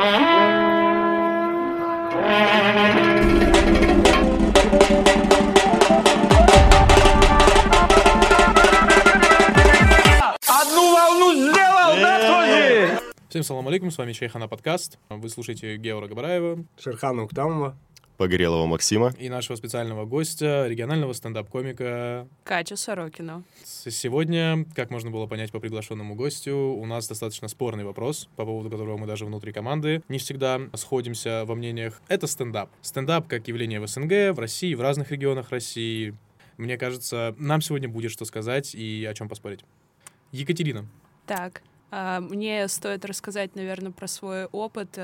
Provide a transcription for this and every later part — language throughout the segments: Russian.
Всем салам алейкум, с вами Чайхана подкаст. Вы слушаете Геора Габараева Шерхана Уктамова. Погорелого Максима. и нашего специального гостя, регионального стендап-комика. Катя Сорокина. С- Сегодня, как можно было понять по приглашенному гостю, у нас достаточно спорный вопрос, по поводу которого мы даже внутри команды не всегда сходимся во мнениях. Это стендап. Стендап как явление в СНГ, в России, в разных регионах России. Мне кажется, нам сегодня будет что сказать и о чем поспорить. Екатерина, Так, а, мне стоит рассказать, наверное, про свой опыт.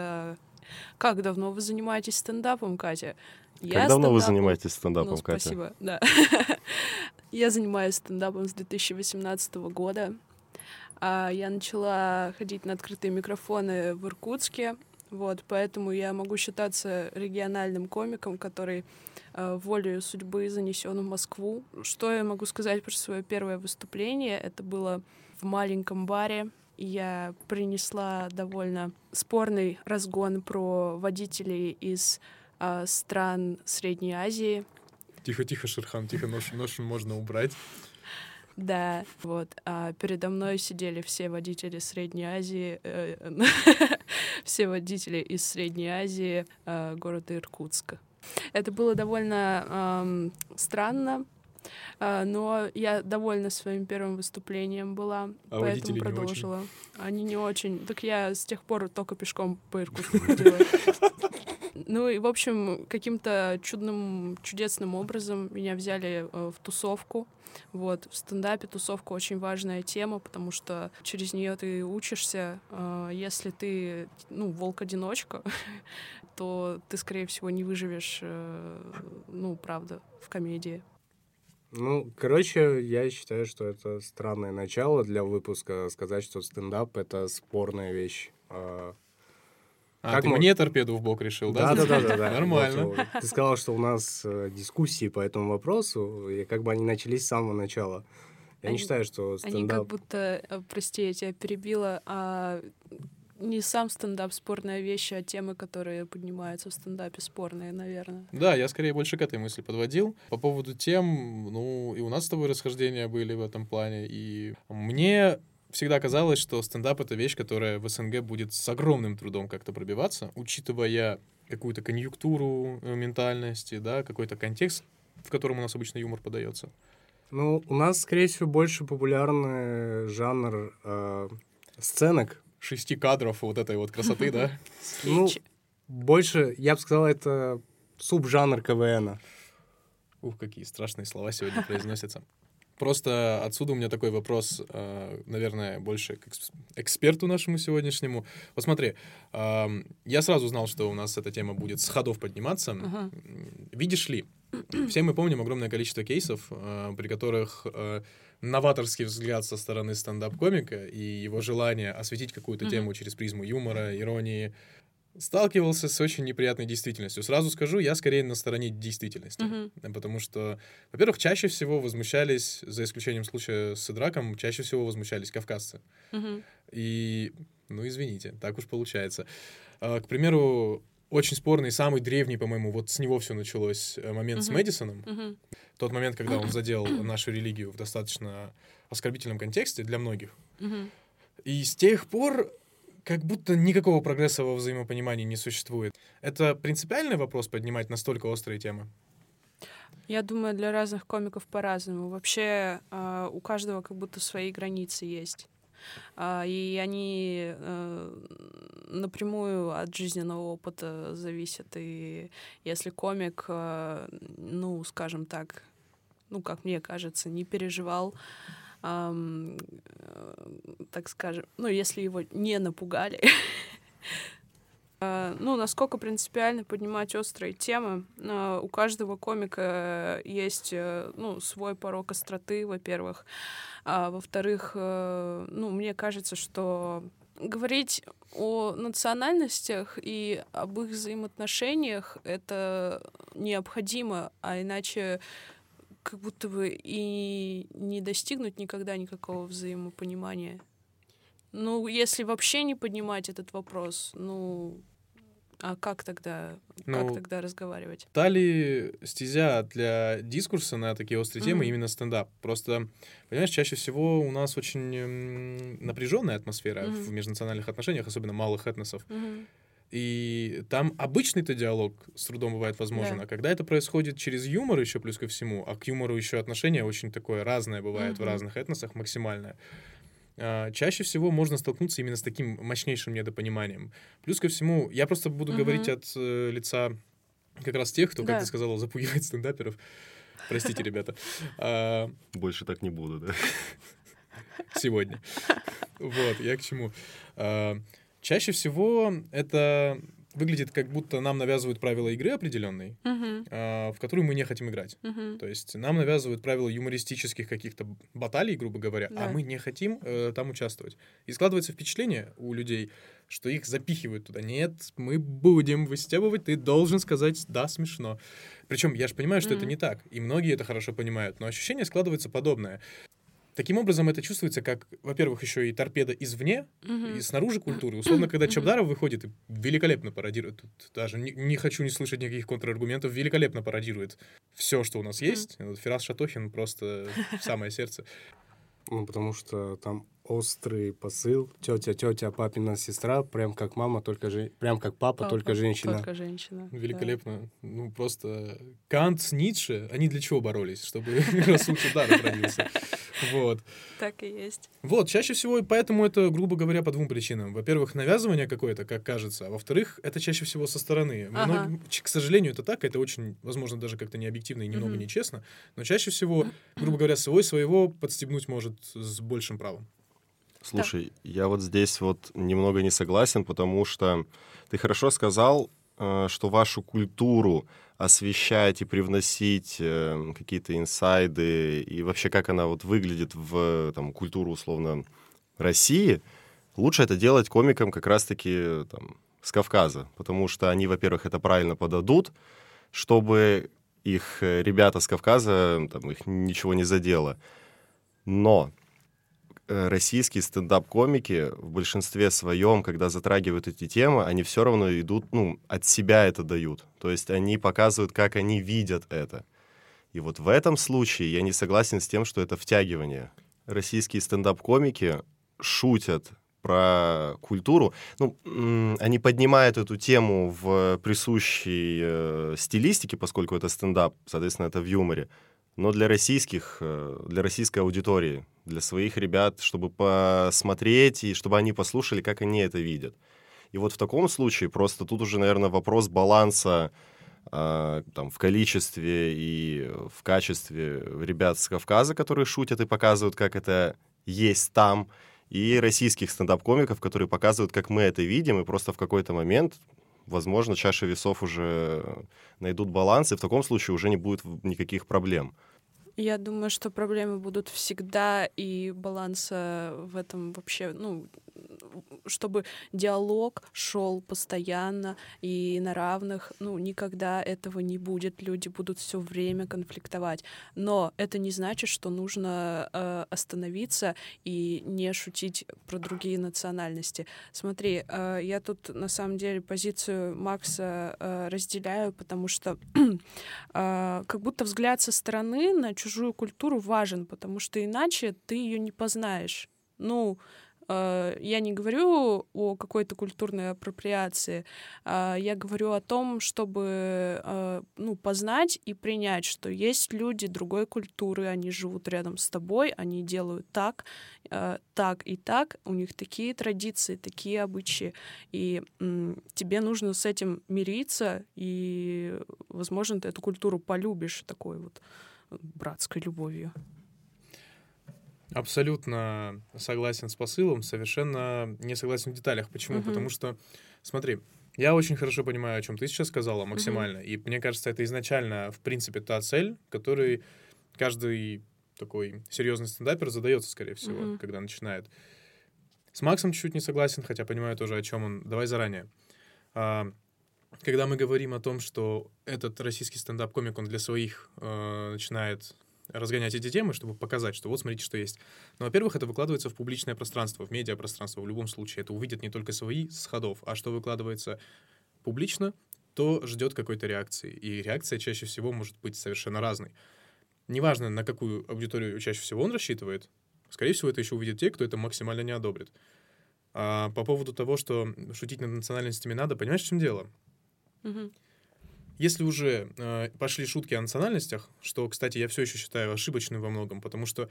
Как давно вы занимаетесь стендапом, Катя? Я как давно вы стендапом- занимаетесь стендапом, Ну, Катя? спасибо, да. Я занимаюсь стендапом с 2018 года. А, Я начала ходить на открытые микрофоны в Иркутске, вот, поэтому я могу считаться региональным комиком, который э, волею судьбы занесен в Москву. Что я могу сказать про свое первое выступление? Это было в маленьком баре. И Я принесла довольно спорный разгон про водителей из а, стран Средней Азии. Тихо-тихо, Шерхан, тихо, нож, нож можно убрать. Да, вот. А передо мной сидели все водители Средней Азии, э, все водители из Средней Азии э, города Иркутска. Это было довольно странно, но я довольна своим первым выступлением была, А поэтому не продолжила. Они не очень. Так я с тех пор только пешком по Иркутску ходила. Ну и, в общем, каким-то чудным, чудесным образом меня взяли э, в тусовку. Вот, в стендапе тусовка очень важная тема, потому что через нее ты учишься. Э, Если ты, ну, волк-одиночка, то ты, скорее всего, не выживешь, э, ну, правда, в комедии. Ну, короче, я считаю, что это странное начало для выпуска. Сказать, что стендап — это спорная вещь. А, А, Как ты мо- мне торпеду в бок решил, да? Да-да-да. Нормально. Ты сказал, что у нас э, дискуссии по этому вопросу, и как бы они начались с самого начала. Я не Они- считаю, что Они как стендап... будто, э, прости, я тебя перебила, а не сам стендап спорная вещь, а темы, которые поднимаются в стендапе спорные, наверное. Да, я скорее больше к этой мысли подводил. По поводу тем, ну, и у нас с тобой расхождения были в этом плане, и мне всегда казалось, что стендап — это вещь, которая в СНГ будет с огромным трудом как-то пробиваться, учитывая какую-то конъюнктуру э, ментальности, да, какой-то контекст, в котором у нас обычно юмор подается. Ну, у нас, скорее всего, больше популярный жанр э, сценок. Шести кадров вот этой вот красоты, да? Ну, больше, я бы сказал, это субжанр КВНа. Ух, какие страшные слова сегодня произносятся. Просто отсюда у меня такой вопрос, э, наверное, больше к экс- эксперту нашему сегодняшнему. Вот смотри, ам, я сразу знал, что у нас эта тема будет с ходов подниматься. Ага. Видишь ли, все мы помним огромное количество кейсов, э, при которых э, новаторский взгляд со стороны стендап-комика и его желание осветить какую-то Мгм. тему через призму юмора, иронии сталкивался с очень неприятной действительностью. Сразу скажу, я скорее на стороне действительности. Э, Потому что, во-первых, чаще всего возмущались, за исключением случая с Идраком, чаще всего возмущались кавказцы. Мгм. И, ну, извините, так уж получается. А, К примеру, очень спорный, самый древний, по-моему, вот с него все началось э, момент с Мгм. Мэдисоном. Мгм. Тот момент, когда он задел нашу религию в достаточно оскорбительном контексте для многих. Мгм. И с тех пор как будто никакого прогресса во взаимопонимании не существует. Это принципиальный вопрос поднимать настолько острые темы? Я думаю, для разных комиков по-разному. Вообще а, у каждого как будто свои границы есть. А, И они э, напрямую от жизненного опыта зависят. И если комик, э, ну, скажем так, ну, как мне кажется, не переживал, ам, э, так скажем, ну, если его не напугали, Ну, насколько принципиально поднимать острые темы. А, У каждого комика есть, э, ну, свой порог остроты, во-первых. А во-вторых, э, ну, мне кажется, что говорить о национальностях и об их взаимоотношениях это необходимо, а иначе как будто бы и не достигнуть никогда никакого взаимопонимания. Ну, если вообще не поднимать этот вопрос, ну, а как тогда, Ну, как тогда разговаривать? Та ли стезя для дискурса на такие острые темы Мгм. именно стендап? Просто, понимаешь, чаще всего у нас очень напряженная атмосфера Мгм. в межнациональных отношениях, особенно малых этносов. Мгм. И там обычный-то диалог с трудом бывает возможен, Да. а когда это происходит через юмор еще плюс ко всему, а к юмору еще отношение очень такое разное бывает в Мгм. разных этносах, максимальное, чаще всего можно столкнуться именно с таким мощнейшим недопониманием. Плюс ко всему, я просто буду Мгм. говорить от э, лица как раз тех, кто, как Да. ты сказала, запугивает стендаперов. Простите, ребята. А, Больше так не буду, да. сегодня. Вот, я к чему. А, Чаще всего это выглядит как будто нам навязывают правила игры определенной, Мгм. а, в которую мы не хотим играть. Мгм. То есть нам навязывают правила юмористических каких-то баталий, грубо говоря, а Да. мы не хотим э, там участвовать. И складывается впечатление у людей, что их запихивают туда. Нет, мы будем выстебывать, ты должен сказать «да, смешно». Причем я же понимаю, что это Мгм. не так, и многие это хорошо понимают, но ощущение складывается подобное. Таким образом, это чувствуется как, во-первых, еще и торпеда извне, Мгм. и снаружи культуры. Условно, когда. Чабдаров выходит и великолепно пародирует, тут даже не, не хочу не слышать никаких контраргументов, великолепно пародирует все, что у нас Мгм. есть. Вот Фирас Шатохин просто в самое сердце. Ну, потому что там острый посыл. Тетя, тетя, папина сестра, прям как мама, только же, прям как папа, Папа, только женщина. Только женщина. да. Великолепно. Ну, просто Кант, Ницше, они для чего боролись? Чтобы Расул Чабдаров родился. Вот. Так и есть. Вот, чаще всего, и поэтому это, грубо говоря, по двум причинам. Во-первых, навязывание какое-то, как кажется, а во-вторых, это чаще всего со стороны. Ага. Ч- к сожалению, это так, это очень, возможно, даже как-то не объективно и немного Мгм. нечестно, но чаще всего, грубо говоря, свой своего подстегнуть может с большим правом. Слушай, я вот здесь вот немного не согласен, потому что ты хорошо сказал, что вашу культуру освещать и привносить э, какие-то инсайды и вообще как она вот выглядит в там, культуру условно России, лучше это делать комикам как раз-таки там, с Кавказа, потому что они, во-первых, это правильно подадут, чтобы их э, ребята с Кавказа, там, их ничего не задело. Но э, российские стендап-комики в большинстве своем, когда затрагивают эти темы, они все равно идут, ну, от себя это дают. То есть они показывают, как они видят это. И вот в этом случае я не согласен с тем, что это втягивание. Российские стендап-комики шутят про культуру. Ну, они поднимают эту тему в присущей э, стилистике, поскольку это стендап, соответственно, это в юморе. Но для российских, э, для российской аудитории, для своих ребят, чтобы посмотреть и чтобы они послушали, как они это видят. И вот в таком случае просто тут уже, наверное, вопрос баланса а, там, в количестве и в качестве ребят с Кавказа, которые шутят и показывают, как это есть там, и российских стендап-комиков, которые показывают, как мы это видим, и просто в какой-то момент, возможно, чаша весов уже найдут баланс, и в таком случае уже не будет никаких проблем. Я думаю, что проблемы будут всегда, и баланса в этом вообще, ну, чтобы диалог шел постоянно и на равных, ну, никогда этого не будет. Люди будут все время конфликтовать. Но это не значит, что нужно э, остановиться и не шутить про другие национальности. Смотри, э, я тут на самом деле позицию Макса э, разделяю, потому что э, как будто взгляд со стороны на чужую культуру важен, потому что иначе ты ее не познаешь. Ну, я не говорю о какой-то культурной апроприации, а я говорю о том, чтобы э, ну, познать и принять, что есть люди другой культуры, они живут рядом с тобой, они делают так, э, так и так, у них такие традиции, такие обычаи, и тебе нужно с этим мириться, и, возможно, ты эту культуру полюбишь такой вот братской любовью. Абсолютно согласен с посылом, совершенно не согласен в деталях. Почему? Мгм. Потому что, смотри, я очень хорошо понимаю, о чем ты сейчас сказала, максимально. И мне кажется, это изначально, в принципе, та цель, которой каждый такой серьезный стендапер задается, скорее всего, Мгм. когда начинает. С Максом чуть-чуть не согласен, хотя понимаю тоже, о чем он. Давай заранее. А, когда мы говорим о том, что этот российский стендап-комик, он для своих э, начинает разгонять эти темы, чтобы показать, что вот смотрите, что есть. Но, во-первых, это выкладывается в публичное пространство, в медиапространство. В любом случае это увидят не только свои с ходов, а что выкладывается публично, то ждет какой-то реакции. И реакция чаще всего может быть совершенно разной. Неважно, на какую аудиторию чаще всего он рассчитывает, скорее всего, это еще увидят те, кто это максимально не одобрит. А по поводу того, что шутить над национальностями надо, понимаешь, в чем дело? Мгм. Если уже э, пошли шутки о национальностях, что, кстати, я все еще считаю ошибочным во многом, потому что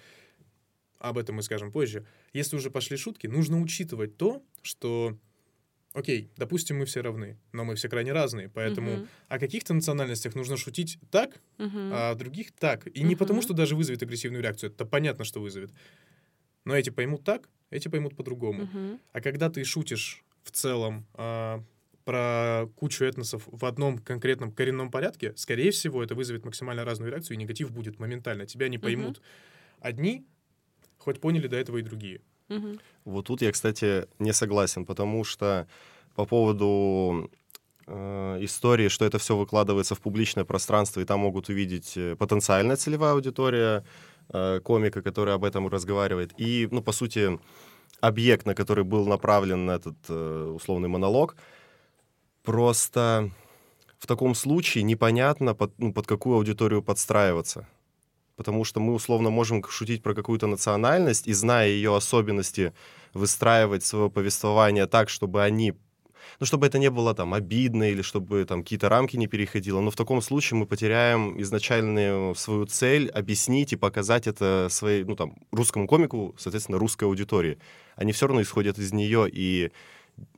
об этом мы скажем позже. Если уже пошли шутки, нужно учитывать то, что, окей, допустим, мы все равны, но мы все крайне разные, поэтому Мгм. о каких-то национальностях нужно шутить так, Мгм. а о других так. И не потому, что даже вызовет агрессивную реакцию, это понятно, что вызовет. Но эти поймут так, эти поймут по-другому. Мгм. А когда ты шутишь в целом а, про кучу этносов в одном конкретном коренном порядке, скорее всего, это вызовет максимально разную реакцию, и негатив будет моментально. Тебя не поймут одни, хоть поняли до этого и другие. Мгм. Вот тут я, кстати, не согласен, потому что по поводу э, истории, что это все выкладывается в публичное пространство, и там могут увидеть э, потенциальная целевая аудитория э, комика, который об этом разговаривает, и, ну, по сути, объект, на который был направлен этот э, условный монолог, просто в таком случае непонятно, под, ну, под какую аудиторию подстраиваться. Потому что мы условно можем шутить про какую-то национальность и, зная ее особенности, выстраивать свое повествование так, чтобы они ну, чтобы это не было там обидно или чтобы там какие-то рамки не переходило. Но в таком случае мы потеряем изначальную свою цель объяснить и показать это своей, ну, там, русскому комику, соответственно, русской аудитории. Они все равно исходят из нее, и,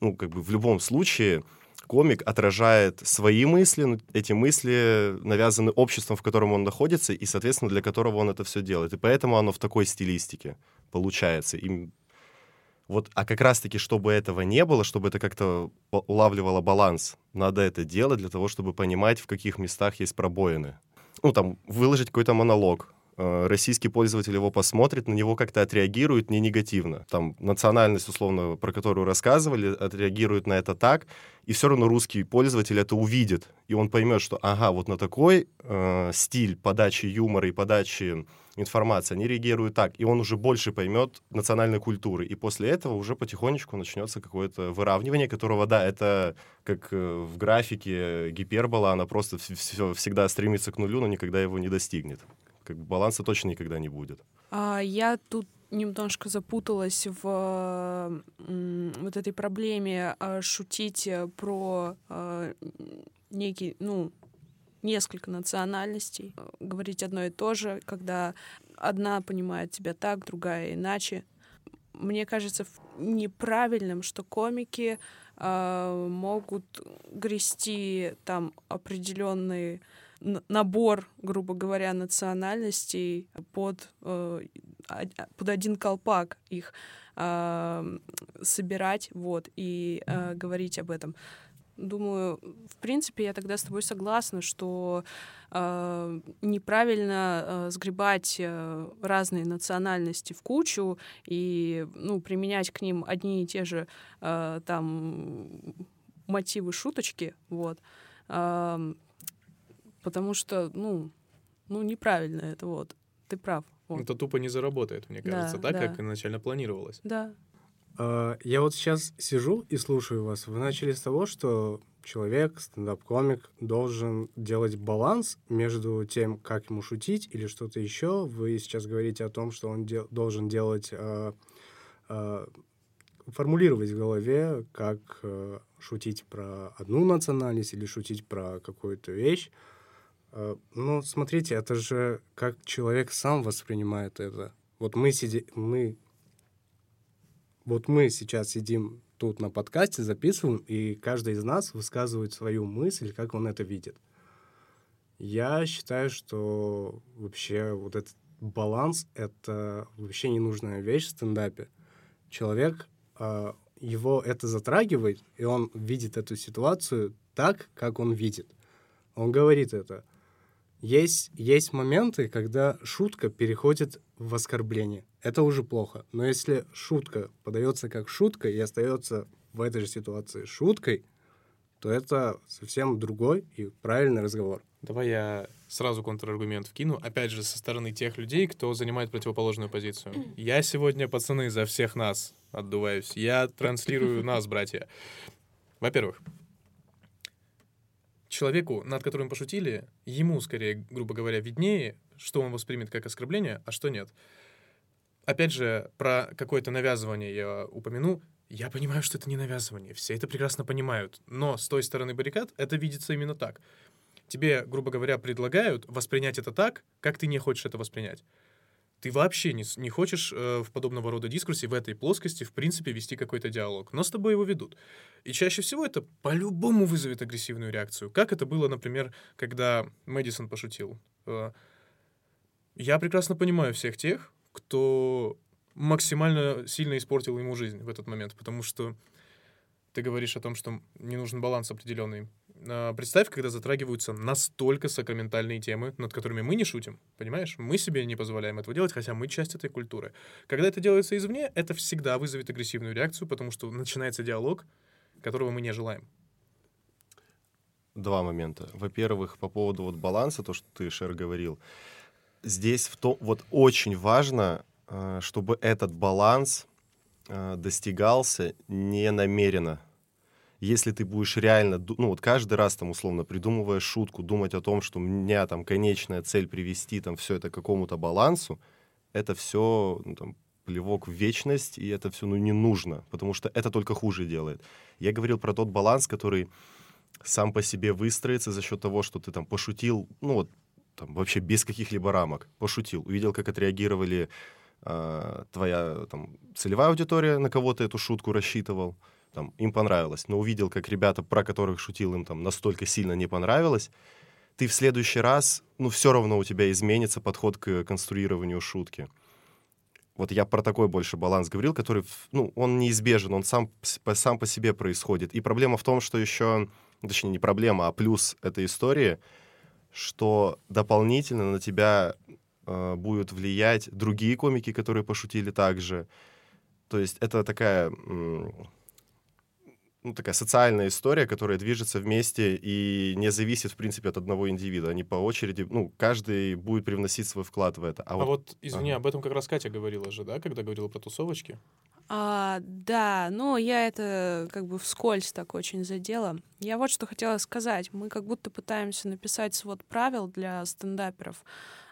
ну, как бы в любом случае комик отражает свои мысли, но эти мысли навязаны обществом, в котором он находится, и, соответственно, для которого он это все делает. И поэтому оно в такой стилистике получается. И вот, а как раз-таки, чтобы этого не было, чтобы это как-то улавливало баланс, надо это делать для того, чтобы понимать, в каких местах есть пробоины. Ну, там, выложить какой-то монолог, российский пользователь его посмотрит, на него как-то отреагирует не негативно. Там национальность, условно, про которую рассказывали, отреагирует на это так, и все равно русский пользователь это увидит, и он поймет, что, ага, вот на такой э, стиль подачи юмора и подачи информации они реагируют так, и он уже больше поймет национальной культуры, и после этого уже потихонечку начнется какое-то выравнивание, которого, да, это как э, в графике гипербола, она просто вс- всё- всегда стремится к нулю, но никогда его не достигнет. Как бы баланса точно никогда не будет. А, я тут немножко запуталась в вот этой проблеме а, шутить э, про а, некий, ну, несколько национальностей, э, говорить одно и то же, когда одна понимает тебя так, другая иначе. Мне кажется неправильным, что комики а, могут грести там определенный н- набор, грубо говоря, национальностей под, э, од- под один колпак их собирать, вот, и э, говорить об этом. Думаю, в принципе, я тогда с тобой согласна, что э, неправильно э, сгребать э, разные национальности в кучу и ну, применять к ним одни и те же э, там мотивы шуточки, вот. Ам, потому что, ну, ну, неправильно это, вот. Ты прав. Вот. Это тупо не заработает, мне Да, кажется, так, да. как изначально планировалось. Да. А, Я вот сейчас сижу и слушаю вас. Вы начали с того, что человек, стендап-комик, должен делать баланс между тем, как ему шутить или что-то еще. Вы сейчас говорите о том, что он дел- должен делать, а, а, формулировать в голове, как а, шутить про одну национальность или шутить про какую-то вещь. А, Ну, смотрите, это же как человек сам воспринимает это. Вот мы сидим, мы вот мы сейчас сидим тут на подкасте, записываем, и каждый из нас высказывает свою мысль, как он это видит. Я считаю, что вообще вот этот баланс — это вообще ненужная вещь в стендапе. Человек, а, его это затрагивает, и он видит эту ситуацию так, как он видит. Он говорит это. Есть, есть моменты, когда шутка переходит в оскорбление. Это уже плохо. Но если шутка подается как шутка и остается в этой же ситуации шуткой, то это совсем другой и правильный разговор. Давай я сразу контраргумент вкину. Опять же, со стороны тех людей, кто занимает противоположную позицию. Я сегодня, пацаны, за всех нас отдуваюсь. Я транслирую нас, братья. Во-первых, человеку, над которым пошутили, ему, скорее, грубо говоря, виднее, что он воспримет как оскорбление, а что нет. Опять же, про какое-то навязывание я упомяну. Я понимаю, что это не навязывание, все это прекрасно понимают, но с той стороны баррикад это видится именно так. Тебе, грубо говоря, предлагают воспринять это так, как ты не хочешь это воспринять. Ты вообще не, не хочешь э, в подобного рода дискурсе в этой плоскости, в принципе, вести какой-то диалог, но с тобой его ведут. И чаще всего это по-любому вызовет агрессивную реакцию. Как это было, например, когда Мэдисон пошутил. Э, я прекрасно понимаю всех тех, кто максимально сильно испортил ему жизнь в этот момент, потому что ты говоришь о том, что не нужен баланс определенный. А, представь, когда затрагиваются настолько сакраментальные темы, над которыми мы не шутим, понимаешь? Мы себе не позволяем этого делать, хотя мы часть этой культуры. Когда это делается извне, это всегда вызовет агрессивную реакцию, потому что начинается диалог, которого мы не желаем. Два момента. Во-первых, по поводу вот баланса, то, что ты, Шер, говорил. Здесь в то, вот очень важно Э, чтобы этот баланс э, достигался не намеренно. Если ты будешь реально, ну вот каждый раз там условно придумывая шутку, думать о том, что у меня там конечная цель привести там все это к какому-то балансу, это все ну, там, плевок в вечность, и это все ну, не нужно, потому что это только хуже делает. Я говорил про тот баланс, который сам по себе выстроится за счет того, что ты там пошутил, ну вот там вообще без каких-либо рамок, пошутил, увидел, как отреагировали э, твоя там, целевая аудитория на кого-то эту шутку рассчитывал, там, им понравилось, но увидел, как ребята, про которых шутил, им там настолько сильно не понравилось, ты в следующий раз, ну, все равно у тебя изменится подход к конструированию шутки. Вот я про такой больше баланс говорил, который, ну, он неизбежен, он сам, сам по себе происходит. И проблема в том, что еще, точнее, не проблема, а плюс этой истории, что дополнительно на тебя э, будут влиять другие комики, которые пошутили также. То есть это такая, ну, такая социальная история, которая движется вместе и не зависит, в принципе, от одного индивида. Они по очереди, ну, каждый будет привносить свой вклад в это. А, а вот, вот, извини, ага. об этом как раз Катя говорила же, да, когда говорила про тусовочки? А, да, но я это как бы вскользь так очень задела. Я вот что хотела сказать. Мы как будто пытаемся написать свод правил для стендаперов,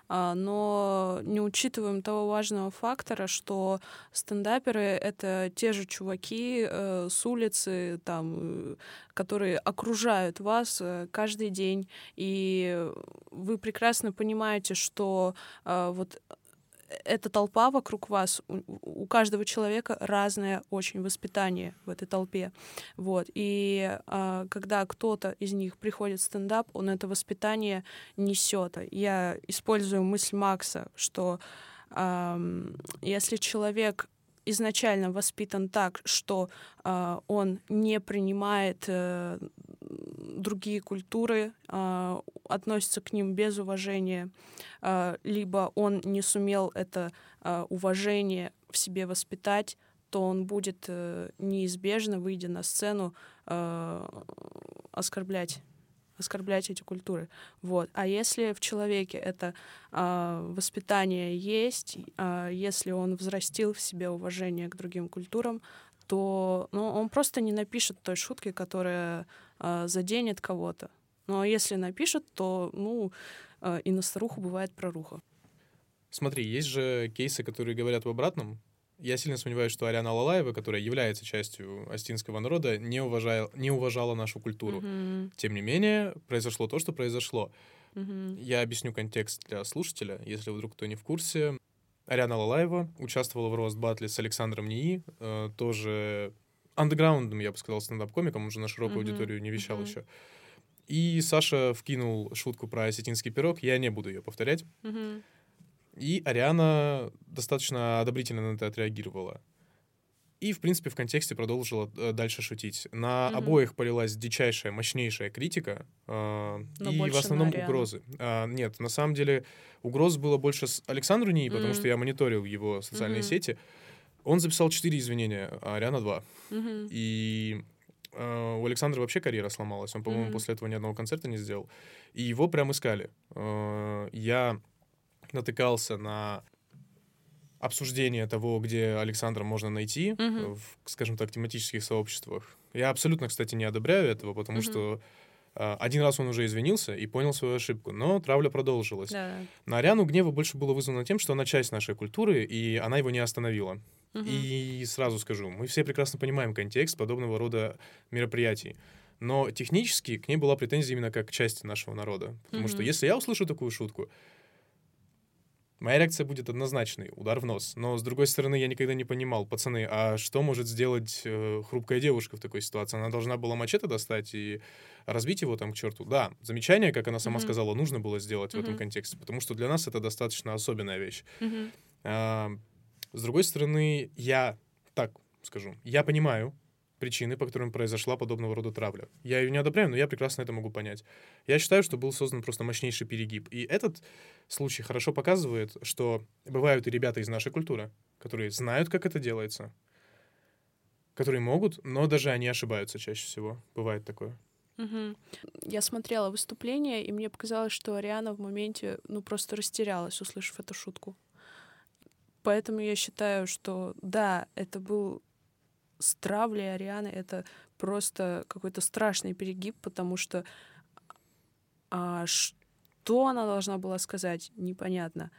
но не учитываем того важного фактора, что стендаперы — это те же чуваки э, с улицы, там, э, которые окружают вас э, каждый день, и вы прекрасно понимаете, что вот эта толпа вокруг вас, у, у каждого человека разное очень воспитание в этой толпе. Вот. И а, когда кто-то из них приходит в стендап, он это воспитание несет. Я использую мысль Макса, что а, если человек изначально воспитан так, что э, он не принимает э, другие культуры, э, относится к ним без уважения, э, либо он не сумел это э, уважение в себе воспитать, то он будет э, неизбежно, выйдя на сцену, э, оскорблять оскорблять эти культуры. Вот. А если в человеке это воспитание есть, если он взрастил в себе уважение к другим культурам, то ну, он просто не напишет той шутки, которая э, заденет кого-то. Но если напишет, то ну, э, и на старуху бывает проруха. Смотри, есть же кейсы, которые говорят в обратном. Я сильно сомневаюсь, что Ариана Лалаева, которая является частью астинского народа, не, уважая, не уважала нашу культуру. Mm-hmm. Тем не менее, произошло то, что произошло. Mm-hmm. Я объясню контекст для слушателя, если вдруг кто не в курсе. Ариана Лалаева участвовала в рост батле с Александром Нии, э, тоже андеграундом, я бы сказал, стендап-комиком, уже на широкую mm-hmm. аудиторию не вещал mm-hmm. еще. И Саша вкинул шутку про осетинский пирог, я не буду ее повторять. Mm-hmm. И Ариана достаточно одобрительно на это отреагировала. И, в принципе, в контексте продолжила э, дальше шутить. На mm-hmm. обоих полилась дичайшая, мощнейшая критика. Э, и в основном угрозы. А, нет, на самом деле угроз было больше с Александру Нии, потому что я мониторил его социальные mm-hmm. сети. Он записал четыре извинения, а Ариана два. Mm-hmm. И у Александра вообще карьера сломалась. Он, по-моему, Мгм. после этого ни одного концерта не сделал. И его прям искали. Э, Я натыкался на обсуждение того, где Александра можно найти, Мгм. в, скажем так, тематических сообществах. Я абсолютно, кстати, не одобряю этого, потому Мгм. что э, один раз он уже извинился и понял свою ошибку, но травля продолжилась. Да. На Ариану гнева больше было вызвано тем, что она часть нашей культуры, и она его не остановила. И сразу скажу, мы все прекрасно понимаем контекст подобного рода мероприятий. Но технически к ней была претензия именно как к части нашего народа. Потому что Мгм. если я услышу такую шутку, моя реакция будет однозначной, удар в нос. Но, с другой стороны, я никогда не понимал, пацаны, а что может сделать э, хрупкая девушка в такой ситуации? Она должна была мачете достать и разбить его там к черту? Да, замечание, как она сама Мгм. сказала, нужно было сделать в этом контексте, потому что для нас это достаточно особенная вещь. Мгм. С другой стороны, я так скажу, я понимаю причины, по которым произошла подобного рода травля. Я ее не одобряю, но я прекрасно это могу понять. Я считаю, что был создан просто мощнейший перегиб. И этот случай хорошо показывает, что бывают и ребята из нашей культуры, которые знают, как это делается, которые могут, но даже они ошибаются чаще всего. Бывает такое. Мгм. Я смотрела выступление, и мне показалось, что Ариана в моменте, ну, просто растерялась, услышав эту шутку. Поэтому я считаю, что да, это был с травлей Арианы, это просто какой-то страшный перегиб, потому что а, что она должна была сказать, непонятно.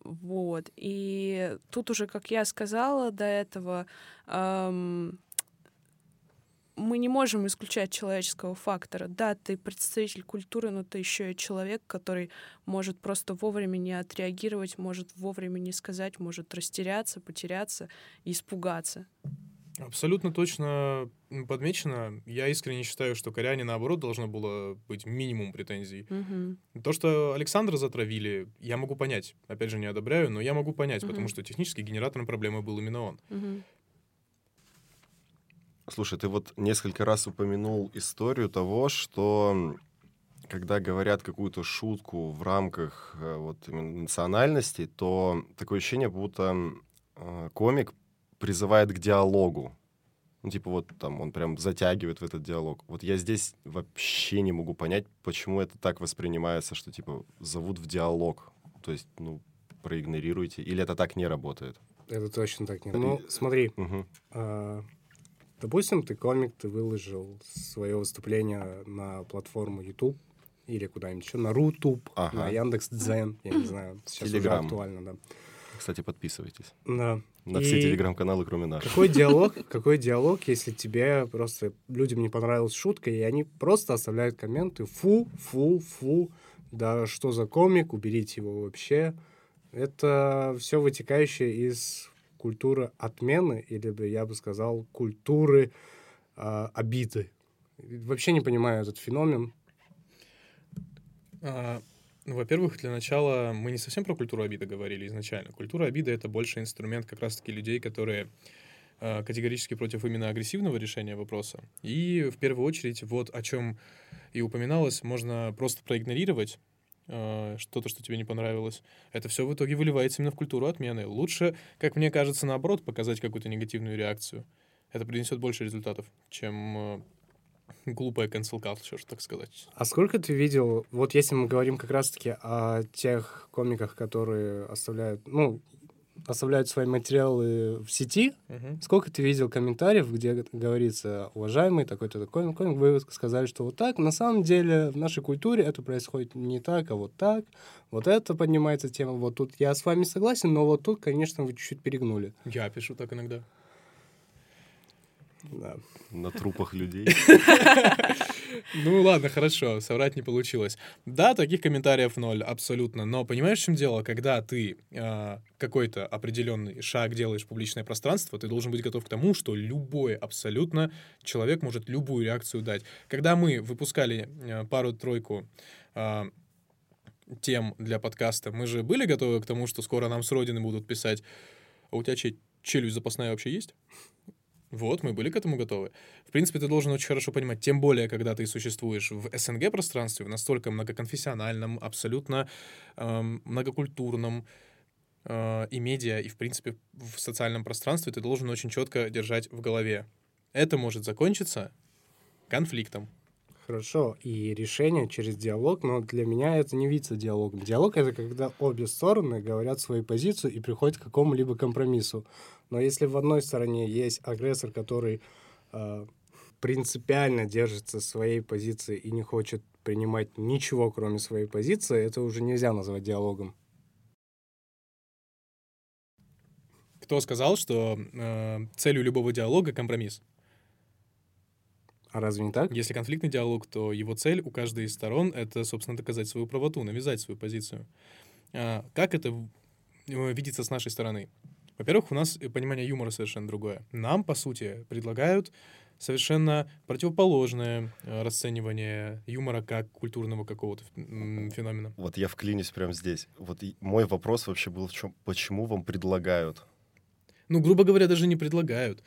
Вот. И тут уже, как я сказала до этого, ам, мы не можем исключать человеческого фактора. Да, ты представитель культуры, но ты еще и человек, который может просто вовремя не отреагировать, может вовремя не сказать, может растеряться, потеряться и испугаться. Абсолютно точно подмечено. Я искренне считаю, что Коряне, наоборот, должно было быть минимум претензий. Мгм. То, что Александра затравили, я могу понять. Опять же, не одобряю, но я могу понять, потому Мгм. что технически генератором проблемы был именно он. Мгм. Слушай, ты вот несколько раз упомянул историю того, что когда говорят какую-то шутку в рамках э, вот именно национальности, то такое ощущение, будто э, комик призывает к диалогу. Ну, типа вот там он прям затягивает в этот диалог. Вот я здесь вообще не могу понять, почему это так воспринимается, что типа зовут в диалог. То есть, ну, проигнорируйте. Или это так не работает? Это точно так не... Ну, смотри, Мгм. а, допустим, ты комик, ты выложил свое выступление на платформу YouTube или куда-нибудь еще, на Рутуб, Ага. на Яндекс.Дзен, я не знаю, сейчас Телеграм. уже актуально, да. Кстати, подписывайтесь. Да. На все И телеграм-каналы, кроме наших. Какой диалог, какой диалог, если тебе просто людям не понравилась шутка, и они просто оставляют комменты «фу, фу, фу», да что за комик, уберите его вообще. Это все вытекающее из культуры отмены, или бы я бы сказал, культуры а, обиды. Вообще не понимаю этот феномен. А, ну, во-первых, для начала мы не совсем про культуру обиды говорили изначально. Культура обиды — это больше инструмент как раз-таки людей, которые а, категорически против именно агрессивного решения вопроса. И в первую очередь, вот о чем и упоминалось, можно просто проигнорировать что-то, что тебе не понравилось. Это все в итоге выливается именно в культуру отмены. Лучше, как мне кажется, наоборот, показать какую-то негативную реакцию. Это принесет больше результатов, чем а, глупая cancel culture, так сказать. А сколько ты видел, вот если мы говорим как раз-таки о тех комиках, которые оставляют, ну, оставляют свои материалы в сети, Мгм. Сколько ты видел комментариев, где говорится, уважаемый такой-то такой комик, вы сказали, что вот так, на самом деле в нашей культуре это происходит не так, а вот так, вот это поднимается тема, вот тут я с вами согласен, но вот тут, конечно, вы чуть-чуть перегнули. Я пишу так иногда. Да. На трупах людей. Ну ладно, хорошо, соврать не получилось. Да, таких комментариев ноль, абсолютно. Но понимаешь, в чем дело? Когда ты а, какой-то определенный шаг делаешь в публичное пространство, ты должен быть готов к тому, что любой абсолютно человек может любую реакцию дать. Когда мы выпускали а, пару-тройку а, тем для подкаста, мы же были готовы к тому, что скоро нам с родины будут писать, а у тебя че, челюсть запасная вообще есть? Вот, мы были к этому готовы. В принципе, ты должен очень хорошо понимать, тем более, когда ты существуешь в СНГ-пространстве, в настолько многоконфессиональном, абсолютно эм, многокультурном э, и медиа, и, в принципе, в социальном пространстве, ты должен очень четко держать в голове. Это может закончиться конфликтом. Хорошо, и решение через диалог, но для меня это не видится диалогом. Диалог — это когда обе стороны говорят свою позицию и приходят к какому-либо компромиссу. Но если в одной стороне есть агрессор, который э, принципиально держится своей позиции и не хочет принимать ничего, кроме своей позиции, это уже нельзя назвать диалогом. Кто сказал, что э, целью любого диалога компромисс? А разве не так? Если конфликтный диалог, то его цель у каждой из сторон — это, собственно, доказать свою правоту, навязать свою позицию. А, как это э, видится с нашей стороны? Во-первых, у нас понимание юмора совершенно другое. Нам, по сути, предлагают совершенно противоположное э, расценивание юмора как культурного какого-то феномена. Вот я вклинюсь прямо здесь. Вот мой вопрос вообще был в чем, почему вам предлагают? Ну, грубо говоря, даже не предлагают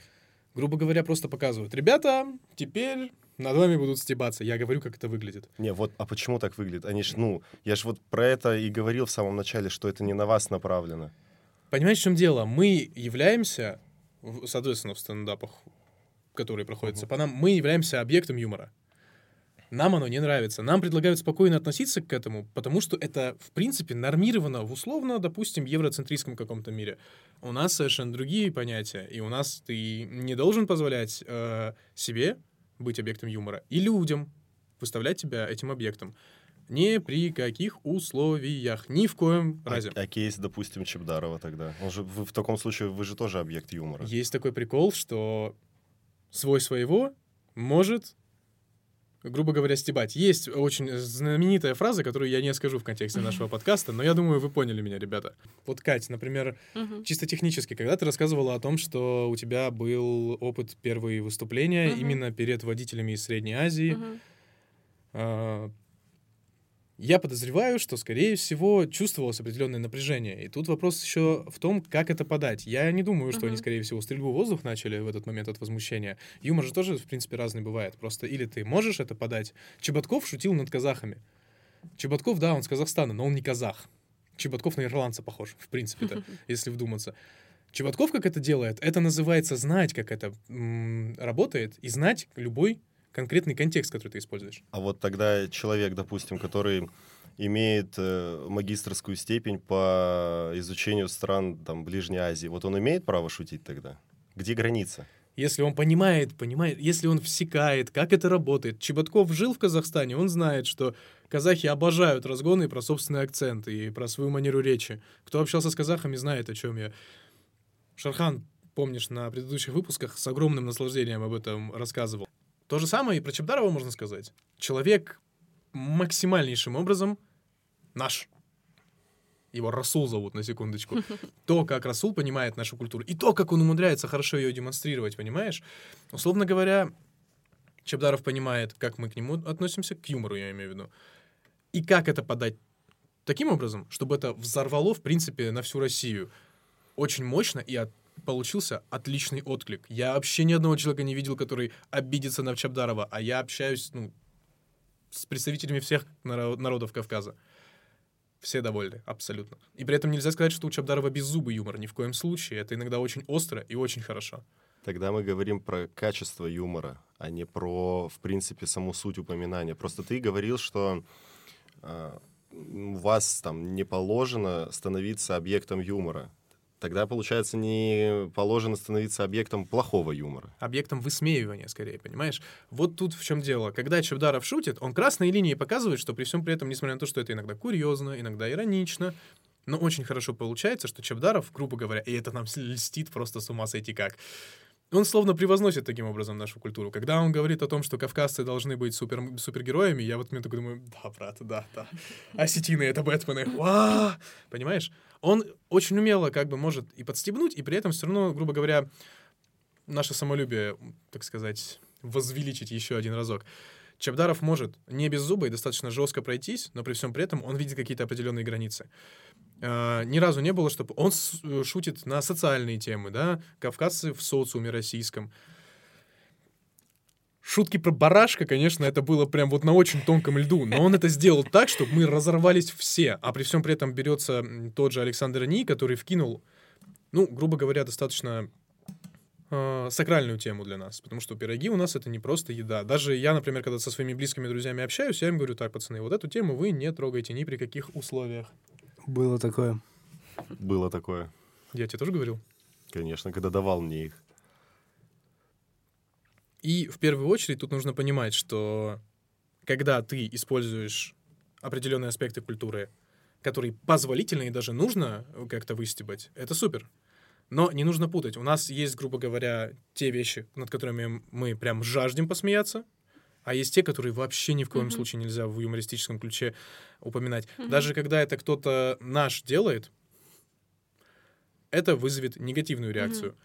грубо говоря, просто показывают. Ребята, теперь над вами будут стебаться. Я говорю, как это выглядит. Не, вот, а почему так выглядит? Они ж, ну, я же вот про это и говорил в самом начале, что это не на вас направлено. Понимаете, в чем дело? Мы являемся, соответственно, в стендапах, которые проходят uh-huh. по нам, мы являемся объектом юмора. Нам оно не нравится. Нам предлагают спокойно относиться к этому, потому что это, в принципе, нормировано в условно, допустим, евроцентристском каком-то мире. У нас совершенно другие понятия, и у нас ты не должен позволять э, себе быть объектом юмора и людям выставлять тебя этим объектом. Ни при каких условиях, ни в коем а разе. А, а кейс, допустим, Чебдарова тогда? Он же, вы, в таком случае вы же тоже объект юмора. Есть такой прикол, что свой своего может грубо говоря, стебать. Есть очень знаменитая фраза, которую я не скажу в контексте нашего подкаста, но я думаю, вы поняли меня, ребята. Вот, Кать, например, чисто технически, когда ты рассказывала о том, что у тебя был опыт первые выступления именно перед водителями из Средней Азии, я подозреваю, что, скорее всего, чувствовалось определенное напряжение. И тут вопрос еще в том, как это подать. Я не думаю, что uh-huh. они, скорее всего, стрельбу в воздух начали в этот момент от возмущения. Юмор же тоже, в принципе, разный бывает. Просто или ты можешь это подать. Чеботков шутил над казахами. Чеботков, да, он с Казахстана, но он не казах. Чеботков на ирландца похож, в принципе-то, если вдуматься. Чеботков как это делает? Это называется знать, как это м- работает, и знать любой конкретный контекст, который ты используешь. А вот тогда человек, допустим, который имеет э, магистрскую степень по изучению стран там, Ближней Азии, вот он имеет право шутить тогда? Где граница? Если он понимает, понимает, если он всекает, как это работает. Чеботков жил в Казахстане, он знает, что казахи обожают разгоны про собственный акцент и про свою манеру речи. Кто общался с казахами, знает, о чем я. Шархан, помнишь, на предыдущих выпусках с огромным наслаждением об этом рассказывал. То же самое и про Чебдарова можно сказать. Человек максимальнейшим образом наш. Его Расул зовут, на секундочку. То, как Расул понимает нашу культуру, и то, как он умудряется хорошо ее демонстрировать, понимаешь? Условно говоря, Чебдаров понимает, как мы к нему относимся, к юмору я имею в виду, и как это подать таким образом, чтобы это взорвало, в принципе, на всю Россию. Очень мощно и от получился отличный отклик. Я вообще ни одного человека не видел, который обидится на Чабдарова, а я общаюсь ну, с представителями всех народов Кавказа. Все довольны, абсолютно. И при этом нельзя сказать, что у Чабдарова беззубый юмор. Ни в коем случае. Это иногда очень остро и очень хорошо. Тогда мы говорим про качество юмора, а не про, в принципе, саму суть упоминания. Просто ты говорил, что э, вас там не положено становиться объектом юмора. Тогда, получается, не положено становиться объектом плохого юмора. Объектом высмеивания, скорее, понимаешь? Вот тут в чем дело. Когда Чебдаров шутит, он красной линией показывает, что при всем при этом, несмотря на то, что это иногда курьезно, иногда иронично, но очень хорошо получается, что Чебдаров, грубо говоря, и это нам льстит просто с ума сойти как, он словно превозносит таким образом нашу культуру. Когда он говорит о том, что кавказцы должны быть супер, супергероями, я вот мне такой думаю, да, брат, да, да. Осетины — это Бэтмены. Понимаешь? Он очень умело как бы может и подстебнуть, и при этом все равно, грубо говоря, наше самолюбие, так сказать, возвеличить еще один разок. Чабдаров может не без зуба и достаточно жестко пройтись, но при всем при этом он видит какие-то определенные границы. Uh, ни разу не было, чтобы он э, шутит на социальные темы, да, кавказцы в социуме российском. Шутки про барашка, конечно, это было прям вот на очень тонком льду, но он это сделал так, чтобы мы разорвались все, а при всем при этом берется тот же Александр Ни, который вкинул, ну, грубо говоря, достаточно э, сакральную тему для нас, потому что пироги у нас это не просто еда. Даже я, например, когда со своими близкими друзьями общаюсь, я им говорю, так, пацаны, вот эту тему вы не трогайте ни при каких условиях. Было такое. Было такое. Я тебе тоже говорил? Конечно, когда давал мне их. И в первую очередь тут нужно понимать, что когда ты используешь определенные аспекты культуры, которые позволительно и даже нужно как-то выстебать, это супер. Но не нужно путать. У нас есть, грубо говоря, те вещи, над которыми мы прям жаждем посмеяться, а есть те, которые вообще ни в коем Мгм. случае нельзя в юмористическом ключе упоминать. Мгм. Даже когда это кто-то наш делает, это вызовет негативную реакцию.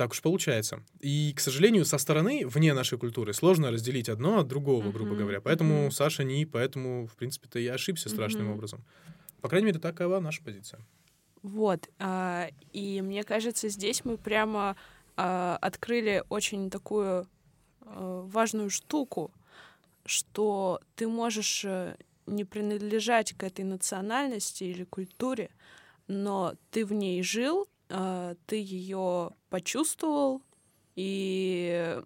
Так уж получается. И, к сожалению, со стороны, вне нашей культуры, сложно разделить одно от другого, грубо Мгм, говоря. Поэтому мгм. Саша не, поэтому, в принципе-то, я ошибся страшным Мгм. образом. По крайней мере, такова наша позиция. Вот. а, и мне кажется, здесь мы прямо а, открыли очень такую а, важную штуку, что ты можешь э, не принадлежать к этой национальности или культуре, но ты в ней жил, ты ее почувствовал, и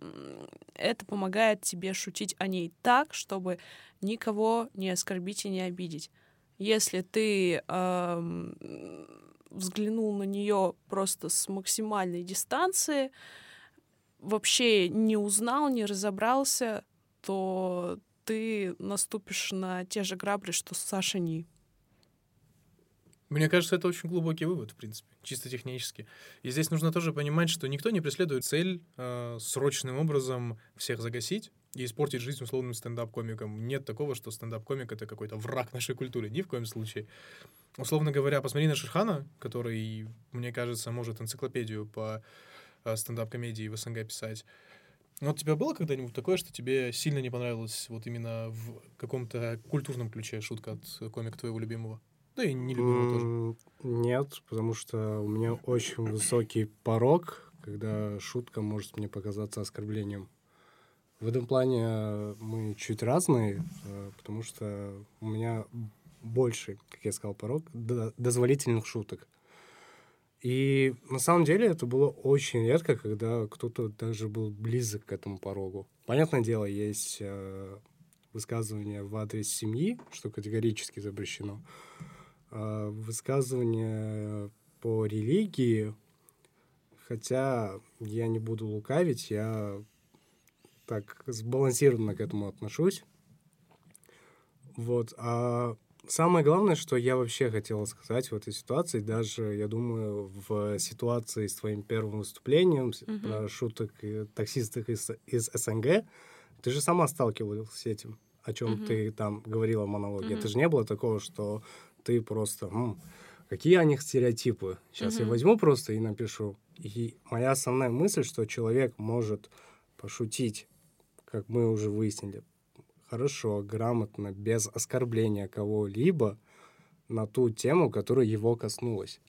это помогает тебе шутить о ней так, чтобы никого не оскорбить и не обидеть. Если ты взглянул на нее просто с максимальной дистанции, вообще не узнал, не разобрался, то ты наступишь на те же грабли, что Саша Ни. Мне кажется, это очень глубокий вывод, в принципе, чисто технически. И здесь нужно тоже понимать, что никто не преследует цель э, срочным образом всех загасить и испортить жизнь условным стендап-комикам. Нет такого, что стендап-комик — это какой-то враг нашей культуры. Ни в коем случае. Условно говоря, посмотри на Шерхана, который, мне кажется, может энциклопедию по э, стендап-комедии в СНГ писать. Ну, Вот у тебя было когда-нибудь такое, что тебе сильно не понравилось вот именно в каком-то культурном ключе шутка от комика твоего любимого? Да и нелюбимого тоже. М, Нет, потому что у меня очень высокий порог, когда шутка может мне показаться оскорблением. В этом плане э, мы чуть разные, э, потому что у меня больше, как я сказал, порог до- дозволительных шуток. И на самом деле это было очень редко, когда кто-то даже был близок к этому порогу. Понятное дело, есть э, высказывания в адрес семьи, что категорически запрещено. А высказывания по религии, хотя я не буду лукавить, я так сбалансированно к этому отношусь. Вот. А самое главное, что я вообще хотел сказать в этой ситуации, даже, я думаю, в ситуации с твоим первым выступлением Мгм. про шуток таксистов из, из СНГ, ты же сама сталкивалась с этим, о чем Мгм. ты там говорила в монологе. Мгм. Это же не было такого, что ты просто... «М, какие о них стереотипы? Сейчас я Мгм. возьму просто и напишу. И моя основная мысль, что человек может пошутить, как мы уже выяснили, хорошо, грамотно, без оскорбления кого-либо на ту тему, которая его коснулась.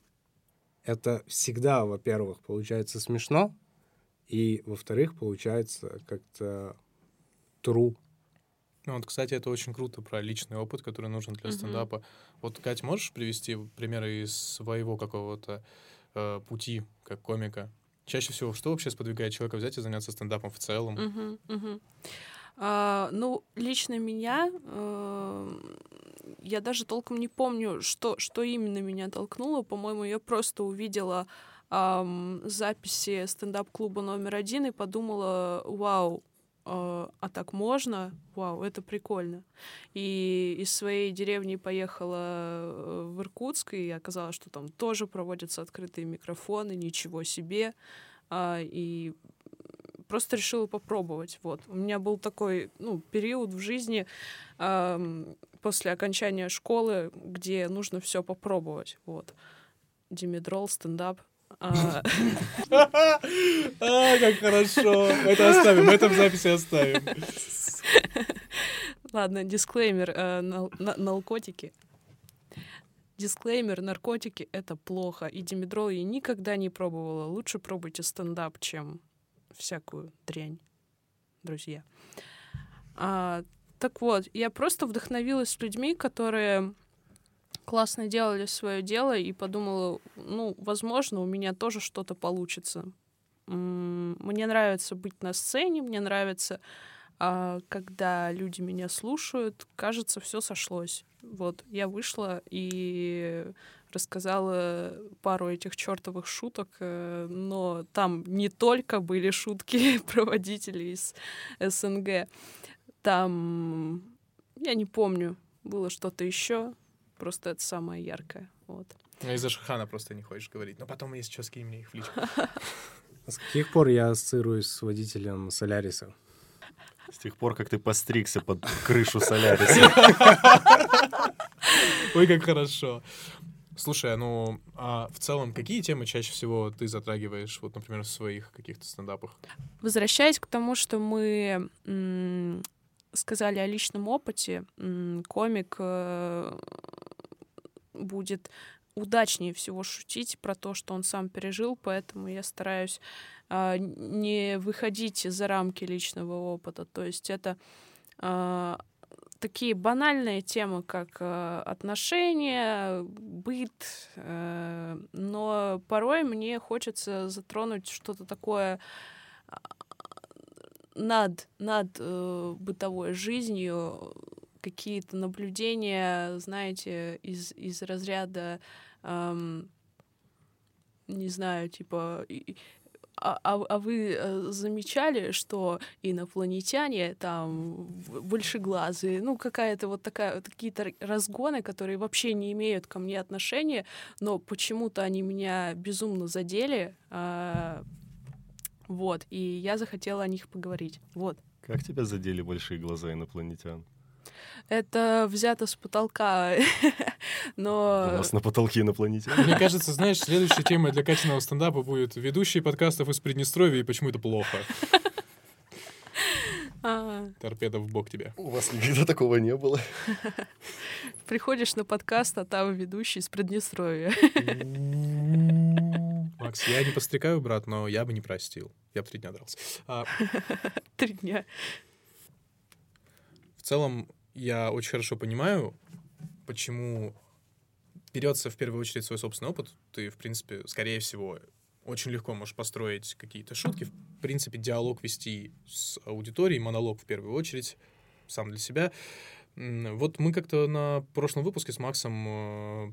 Это всегда, во-первых, получается смешно, и, во-вторых, получается как-то true. Ну, вот, кстати, это очень круто про личный опыт, который нужен для Мгм. стендапа. Вот, Кать, можешь привести примеры из своего какого-то э, пути как комика? Чаще всего, что вообще сподвигает человека взять и заняться стендапом в целом? Мгм, мгм. А, ну, лично меня, э, я даже толком не помню, что, что именно меня толкнуло. По-моему, я просто увидела ам, записи стендап-клуба номер один и подумала, вау, э, а так можно? Вау, это прикольно. И из своей деревни поехала э, в Иркутск, и оказалось, что там тоже проводятся открытые микрофоны, ничего себе. А, и просто решила попробовать. Вот. У меня был такой ну, период в жизни после окончания школы, где нужно все попробовать. Вот. Димедрол, стендап. А, как хорошо! Это оставим, это в записи оставим. Ладно, дисклеймер. э, Наркотики. Дисклеймер, наркотики — это плохо. И димедрол я никогда не пробовала. Лучше пробуйте стендап, чем всякую дрянь, друзья. А, так вот, я просто вдохновилась людьми, которые классно делали свое дело и подумала, ну, возможно, у меня тоже что-то получится. Мне нравится быть на сцене, мне нравится, а, когда люди меня слушают. Кажется, все сошлось. Вот, я вышла и рассказала пару этих чертовых шуток, э, но там не только были шутки про водителей из СНГ, там, я не помню, было что-то еще, просто это самое яркое. Вот. Ну, из-за Шахана просто не хочешь говорить. Но потом, если что, скинь мне их в личку. С каких пор я ассоциируюсь с водителем Соляриса? С тех пор, как ты постригся под крышу Соляриса. Ой, как хорошо. Слушай, а ну, а в целом, какие темы чаще всего ты затрагиваешь, вот, например, в своих каких-то стендапах? Возвращаясь к тому, что мы сказали о личном опыте, комик э, будет удачнее всего шутить про то, что он сам пережил, поэтому я стараюсь э, не выходить за рамки личного опыта. То есть это э, такие банальные темы, как э, отношения, быт, э, но порой мне хочется затронуть что-то такое над, над э, бытовой жизнью, какие-то наблюдения, знаете, из, из разряда, эм, не знаю, типа, а, а, а вы э, замечали, что инопланетяне там большеглазые, ну какая-то вот такая, вот какие-то разгоны, которые вообще не имеют ко мне отношения, но почему-то они меня безумно задели, э, вот, и я захотела о них поговорить, вот. Как тебя задели большие глаза инопланетян? Это взято с потолка, но... У нас на потолке инопланетяне. Мне кажется, знаешь, следующая тема для качественного стендапа будет ведущие подкастов из Приднестровья и почему это плохо. А. Торпеда в бок тебе. У вас никогда такого не было. Приходишь на подкаст, а там ведущий из Приднестровья. Макс, я не подстрекаю, брат, но я бы не простил. Я бы три дня дрался. А... Три дня. В целом, я очень хорошо понимаю, почему берется в первую очередь свой собственный опыт. Ты, в принципе, скорее всего, очень легко можешь построить какие-то шутки, в принципе, диалог вести с аудиторией, монолог в первую очередь, сам для себя. Вот мы как-то на прошлом выпуске с Максом э,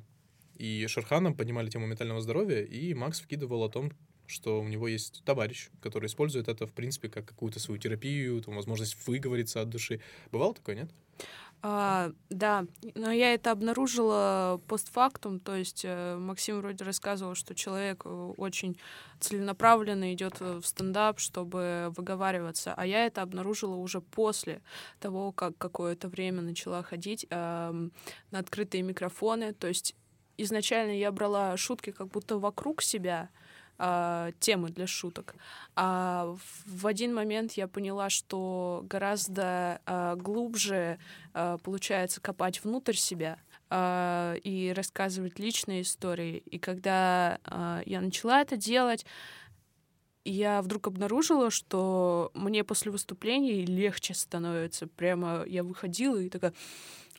и Шерханом поднимали тему ментального здоровья, и Макс вкидывал о том, что у него есть товарищ, который использует это, в принципе, как какую-то свою терапию, там, возможность выговориться от души. Бывало такое, нет? А, да, но я это обнаружила постфактум, то есть э, Максим вроде рассказывал, что человек э, очень целенаправленно идет в стендап, чтобы выговариваться, а я это обнаружила уже после того, как какое-то время начала ходить э, на открытые микрофоны, то есть изначально я брала шутки как будто вокруг себя, э, темы для шуток. А в один момент я поняла, что гораздо э, глубже э, получается копать внутрь себя э, и рассказывать личные истории. И когда э, я начала это делать, я вдруг обнаружила, что мне после выступлений легче становится. Прямо я выходила и такая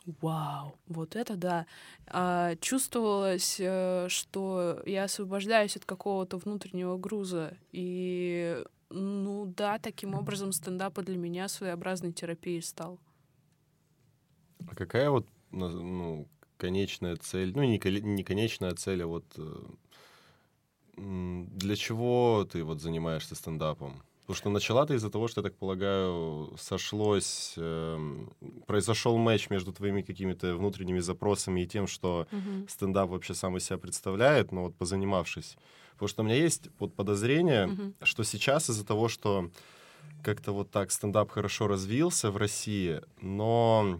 вау, вот это да. А, чувствовалось, э, что я освобождаюсь от какого-то внутреннего груза. И, ну да, таким образом стендап для меня своеобразной терапией стал. А какая вот ну, конечная цель, ну не, не конечная цель, а вот э, для чего ты вот занимаешься стендапом? Потому что начала ты из-за того, что, я так полагаю, сошлось, э, произошел матч между твоими какими-то внутренними запросами и тем, что uh-huh. стендап вообще сам из себя представляет, но вот позанимавшись. Потому что у меня есть вот подозрение, uh-huh. что сейчас из-за того, что как-то вот так стендап хорошо развился в России, но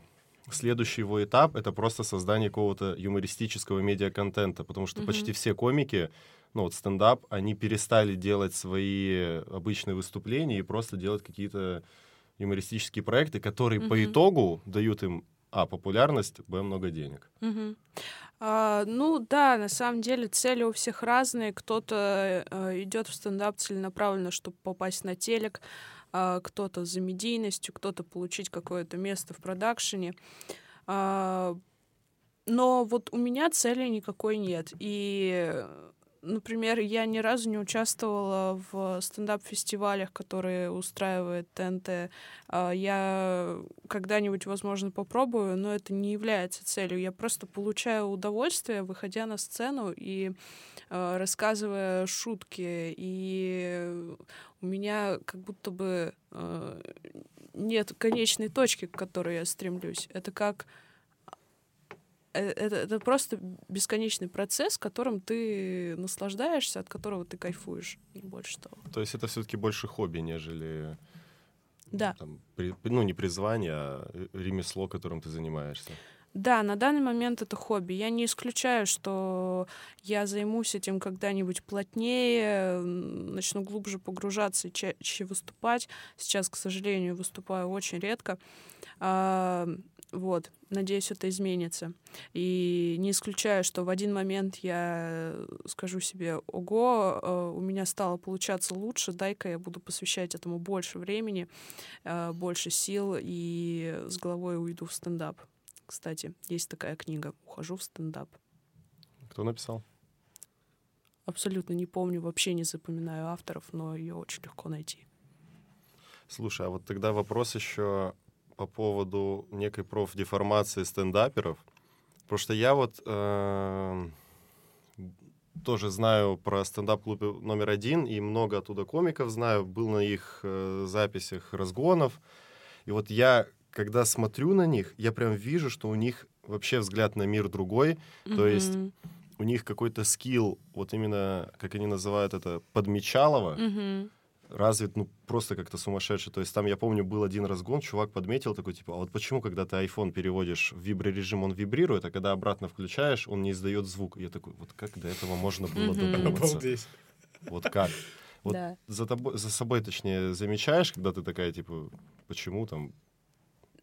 следующий его этап — это просто создание какого-то юмористического медиаконтента, потому что uh-huh. почти все комики ну вот стендап, они перестали делать свои обычные выступления и просто делать какие-то юмористические проекты, которые mm-hmm. по итогу дают им а, популярность, б, много денег. Угу. А, ну да, на самом деле цели у всех разные. Кто-то а, идет в стендап целенаправленно, чтобы попасть на телек, а, кто-то за медийностью, кто-то получить какое-то место в продакшене. А, но вот у меня цели никакой нет. И Например, я ни разу не участвовала в стендап-фестивалях, которые устраивает ТНТ. А, я когда-нибудь, возможно, попробую, но это не является целью. Я просто получаю удовольствие, выходя на сцену и а, рассказывая шутки. И у меня как будто бы а, нет конечной точки, к которой я стремлюсь. Это как это, это просто бесконечный процесс, которым ты наслаждаешься, от которого ты кайфуешь, не больше того. То есть это все-таки больше хобби, нежели да. там, при, ну не призвание, а ремесло, которым ты занимаешься. Да, на данный момент это хобби. Я не исключаю, что я займусь этим когда-нибудь плотнее, начну глубже погружаться и чаще выступать. Сейчас, к сожалению, выступаю очень редко. Вот, надеюсь, это изменится. И не исключаю, что в один момент я скажу себе, ого, э, у меня стало получаться лучше, дай-ка я буду посвящать этому больше времени, э, больше сил и с головой уйду в стендап. Кстати, есть такая книга «Ухожу в стендап». Кто написал? Абсолютно не помню, вообще не запоминаю авторов, но ее очень легко найти. Слушай, а вот тогда вопрос еще по поводу некой профдеформации стендаперов. Потому что я вот э, тоже знаю про стендап-клуб номер один, и много оттуда комиков знаю, был на их э, записях разгонов. И вот я, когда смотрю на них, я прям вижу, что у них вообще взгляд на мир другой. Mm-hmm. То есть у них какой-то скилл, вот именно, как они называют это, подмечалово. Mm-hmm развит, ну, просто как-то сумасшедший. То есть там, я помню, был один разгон, чувак подметил такой, типа, а вот почему, когда ты iPhone переводишь в виброрежим, он вибрирует, а когда обратно включаешь, он не издает звук. И я такой, вот как до этого можно было додуматься? Вот как? Вот да. за, тобой, за собой, точнее, замечаешь, когда ты такая, типа, почему там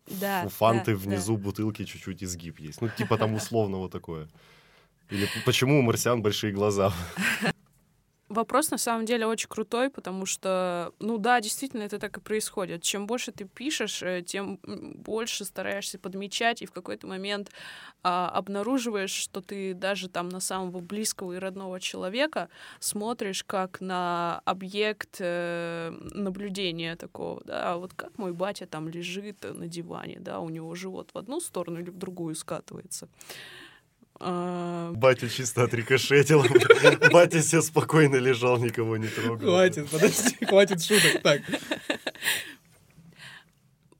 да, у фанты да, внизу да. бутылки чуть-чуть изгиб есть? Ну, типа там условно вот такое. Или почему у марсиан большие глаза? Вопрос на самом деле очень крутой, потому что, ну да, действительно, это так и происходит. Чем больше ты пишешь, э, тем больше стараешься подмечать, и в какой-то момент а, обнаруживаешь, что ты даже там на самого близкого и родного человека смотришь как на объект э, наблюдения такого, да, вот как мой батя там лежит на диване, да, у него живот в одну сторону или в другую скатывается. А... Батя чисто отрикошетил. Батя себе спокойно лежал, никого не трогал. Хватит, подожди, хватит шуток. Так.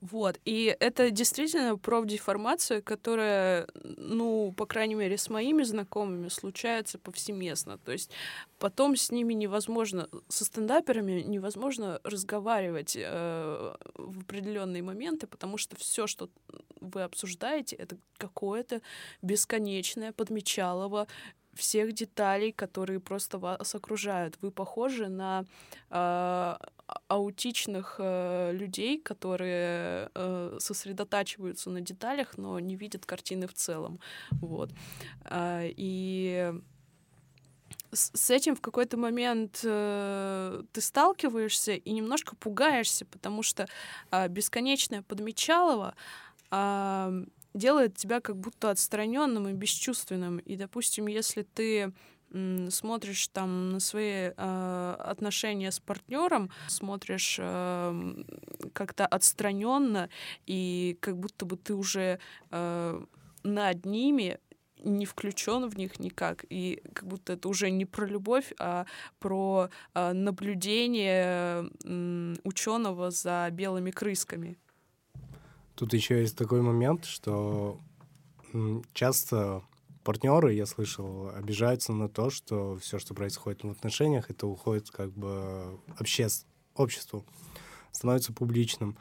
Вот, и это действительно профдеформация, которая, ну, по крайней мере, с моими знакомыми случается повсеместно. То есть потом с ними невозможно, со стендаперами невозможно разговаривать э, в определенные моменты, потому что все, что вы обсуждаете, это какое-то бесконечное подмечалово всех деталей, которые просто вас окружают. Вы похожи на э, аутичных э, людей, которые э, сосредотачиваются на деталях, но не видят картины в целом. Вот. Э, и с, этим в какой-то момент э, ты сталкиваешься и немножко пугаешься, потому что э, бесконечное подмечалово э, делает тебя как будто отстраненным и бесчувственным. И, допустим, если ты смотришь там на свои э, отношения с партнером, смотришь э, как-то отстраненно, и как будто бы ты уже э, над ними не включен в них никак, и как будто это уже не про любовь, а про э, наблюдение э, ученого за белыми крысками. Тут еще есть такой момент, что часто партнеры, я слышал, обижаются на то, что все, что происходит в отношениях, это уходит как бы обществ, обществу, становится публичным.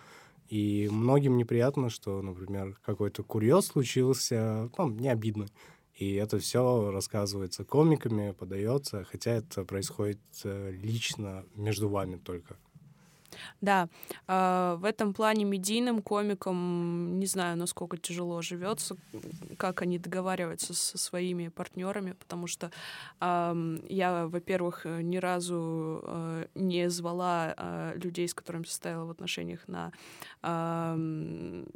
И многим неприятно, что, например, какой-то курьез случился, ну, не обидно. И это все рассказывается комиками, подается, хотя это происходит э, лично между вами только. Да, а, в этом плане медийным комикам не знаю, насколько тяжело живется, как они договариваются со своими партнерами, потому что ам, я, во-первых, ни разу э, не звала э, людей, с которыми состояла в отношениях на ам,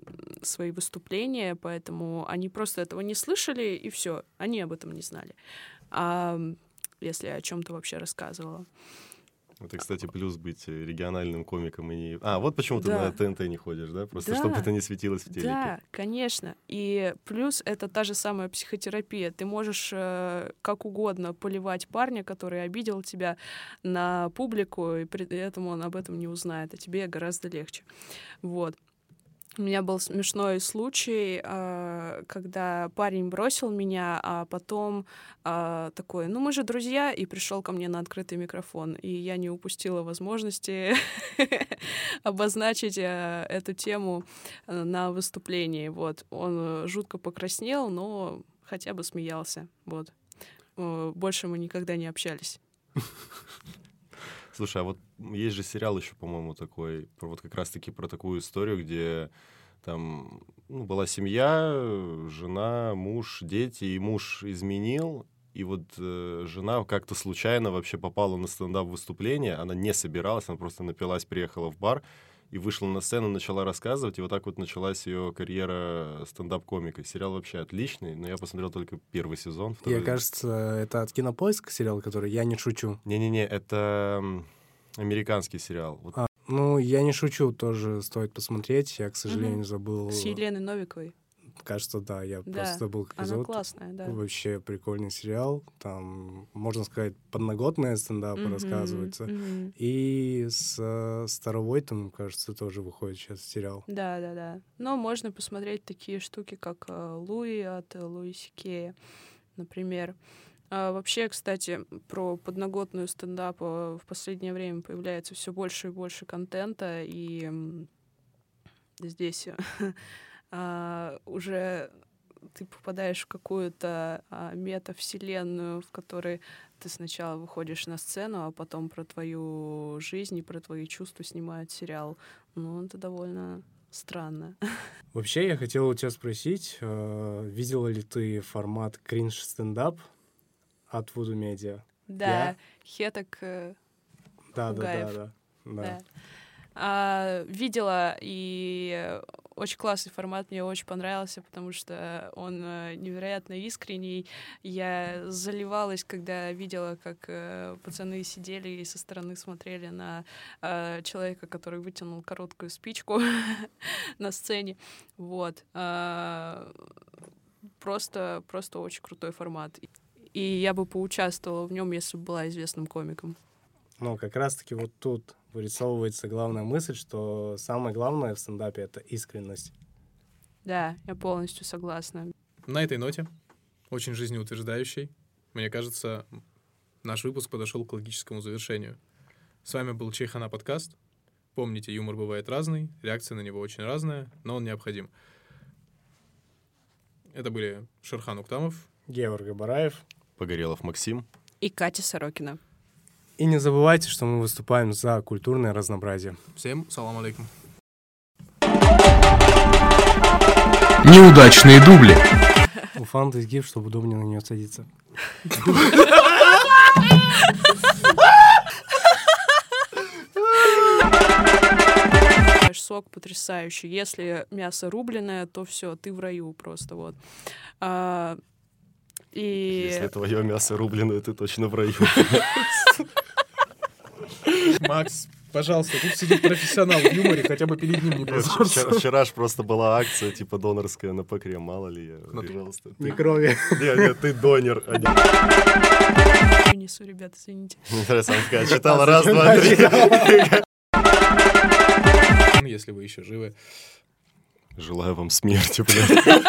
свои выступления, поэтому они просто этого не слышали, и все, они об этом не знали. Ам, если я о чем-то вообще рассказывала. Это, кстати, плюс быть э, региональным комиком и не... А, вот почему Да. ты на ТНТ не ходишь, да? Просто Да. чтобы это не светилось в телеке. Да, конечно. И плюс это та же самая психотерапия. Ты можешь э, как угодно поливать парня, который обидел тебя на публику, и при этом он об этом не узнает, а тебе гораздо легче. Вот. У меня был смешной случай, э, когда парень бросил меня, а потом э, такой, ну мы же друзья, и пришел ко мне на открытый микрофон, и я не упустила возможности обозначить э, эту тему э, на выступлении. Вот он э, жутко покраснел, но хотя бы смеялся. Вот. Больше мы никогда не общались. Слушай, а вот есть же сериал еще, по-моему, такой, вот как раз-таки про такую историю, где там ну, была семья, жена, муж, дети, и муж изменил, и вот э, жена как-то случайно вообще попала на стендап-выступление, она не собиралась, она просто напилась, приехала в бар, и вышла на сцену, начала рассказывать, и вот так вот началась ее карьера стендап-комика. Сериал вообще отличный, но я посмотрел только первый сезон. Я, второй- кажется, это от Кинопоиска сериал, который «Я не шучу». Не-не-не, это американский сериал. Вот А, ну, «Я не шучу» тоже стоит посмотреть. Я, к сожалению, Мгм. забыл... С Еленой Новиковой. Кажется, да, я Да, просто забыл Она эпизод. классная, да. Вообще прикольный сериал. Там, можно сказать, подноготные стендапы Мгм, рассказываются. мгм. И с э, Старовойтом, кажется, тоже выходит сейчас сериал. Да, да, да. Но можно посмотреть такие штуки, как э, Луи от э, Луи Сикея, например. А вообще, кстати, про подноготную стендапа в последнее время появляется все больше и больше контента, и здесь а, уже ты попадаешь в какую-то а, метавселенную, в которой ты сначала выходишь на сцену, а потом про твою жизнь и про твои чувства снимают сериал. Ну, это довольно странно. Вообще, я хотел у тебя спросить, э, видела ли ты формат кринж-стендап от Voodoo Media? Да, Хеток, э, Да, да, да, да. да. да. А, видела, и очень классный формат, мне очень понравился, потому что он э, невероятно искренний. Я заливалась, когда видела, как э, пацаны сидели и со стороны смотрели на э, человека, который вытянул короткую спичку на сцене. Вот. А, Просто, просто очень крутой формат. И я бы поучаствовала в нем, если бы была известным комиком. Но как раз-таки вот тут вырисовывается главная мысль, что самое главное в стендапе — это искренность. Да, я полностью согласна. На этой ноте, очень жизнеутверждающей, мне кажется, наш выпуск подошел к логическому завершению. С вами был Чайхана подкаст. Помните, юмор бывает разный, реакция на него очень разная, но он необходим. Это были Шерхан Уктамов. Георг Габараев. Погорелов Максим. И Катя Сорокина. И не забывайте, что мы выступаем за культурное разнообразие. Всем салам алейкум. Неудачные дубли. У фанты изгиб, чтобы удобнее на нее садиться. Сок потрясающий. Если мясо рубленое, то все, ты в раю просто вот. А, и Если твое мясо рубленое, ты точно в раю. Макс, пожалуйста, тут сидит профессионал в юморе, хотя бы перед ним не Вчера, вчера ж просто была акция, типа, донорская на покрем, мало ли я, Ну, пожалуйста. Не крови. Нет, нет, ты донор. а не- несу, ребят, извините. Она такая, читала раз, два, три. Если вы еще живы. Желаю вам смерти, блядь.